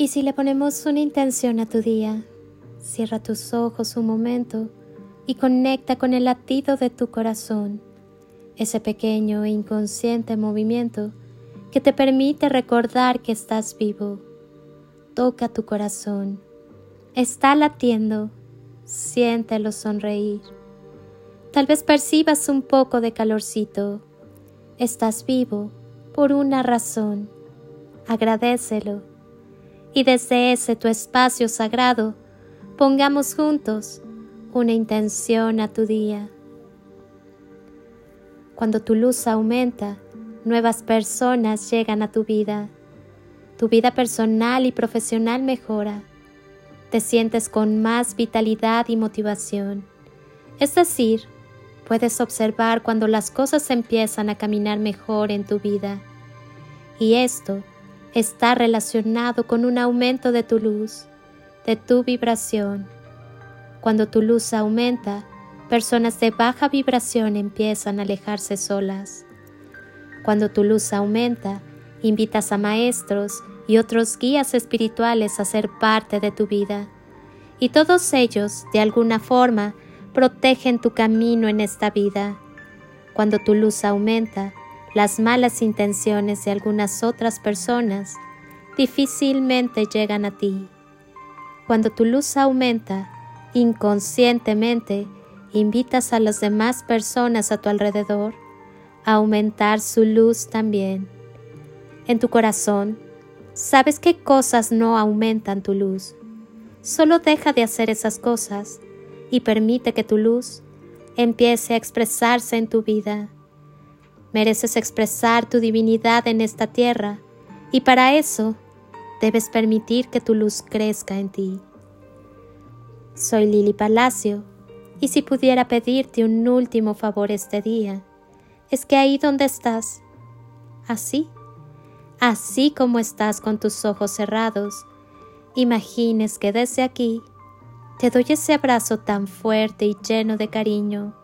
Y si le ponemos una intención a tu día, cierra tus ojos un momento y conecta con el latido de tu corazón, ese pequeño e inconsciente movimiento que te permite recordar que estás vivo. Toca tu corazón. Está latiendo. Siéntelo sonreír. Tal vez percibas un poco de calorcito. Estás vivo por una razón. Agradecelo. Y desde ese tu espacio sagrado, pongamos juntos una intención a tu día. Cuando tu luz aumenta, nuevas personas llegan a tu vida. Tu vida personal y profesional mejora. Te sientes con más vitalidad y motivación. Es decir, puedes observar cuando las cosas empiezan a caminar mejor en tu vida. Y esto está relacionado con un aumento de tu luz, de tu vibración. Cuando tu luz aumenta, personas de baja vibración empiezan a alejarse solas. Cuando tu luz aumenta, invitas a maestros y otros guías espirituales a ser parte de tu vida, y todos ellos, de alguna forma, protegen tu camino en esta vida. Cuando tu luz aumenta, las malas intenciones de algunas otras personas difícilmente llegan a ti. Cuando tu luz aumenta, inconscientemente invitas a las demás personas a tu alrededor aumentar su luz también. En tu corazón, sabes qué cosas no aumentan tu luz. Solo deja de hacer esas cosas y permite que tu luz empiece a expresarse en tu vida. Mereces expresar tu divinidad en esta tierra y para eso debes permitir que tu luz crezca en ti. Soy Lili Palacio y si pudiera pedirte un último favor este día, es que ahí donde estás, así, así como estás con tus ojos cerrados, imagines que desde aquí te doy ese abrazo tan fuerte y lleno de cariño,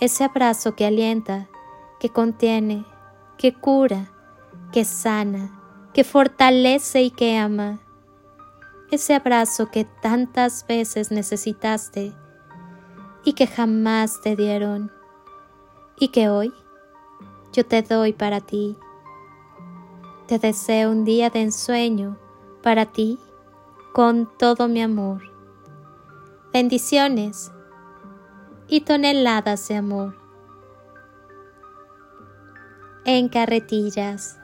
ese abrazo que alienta, que contiene, que cura, que sana, que fortalece y que ama. Ese abrazo que tantas veces necesitaste y que jamás te dieron y que hoy yo te doy para ti. Te deseo un día de ensueño para ti con todo mi amor. Bendiciones y toneladas de amor. En carretillas.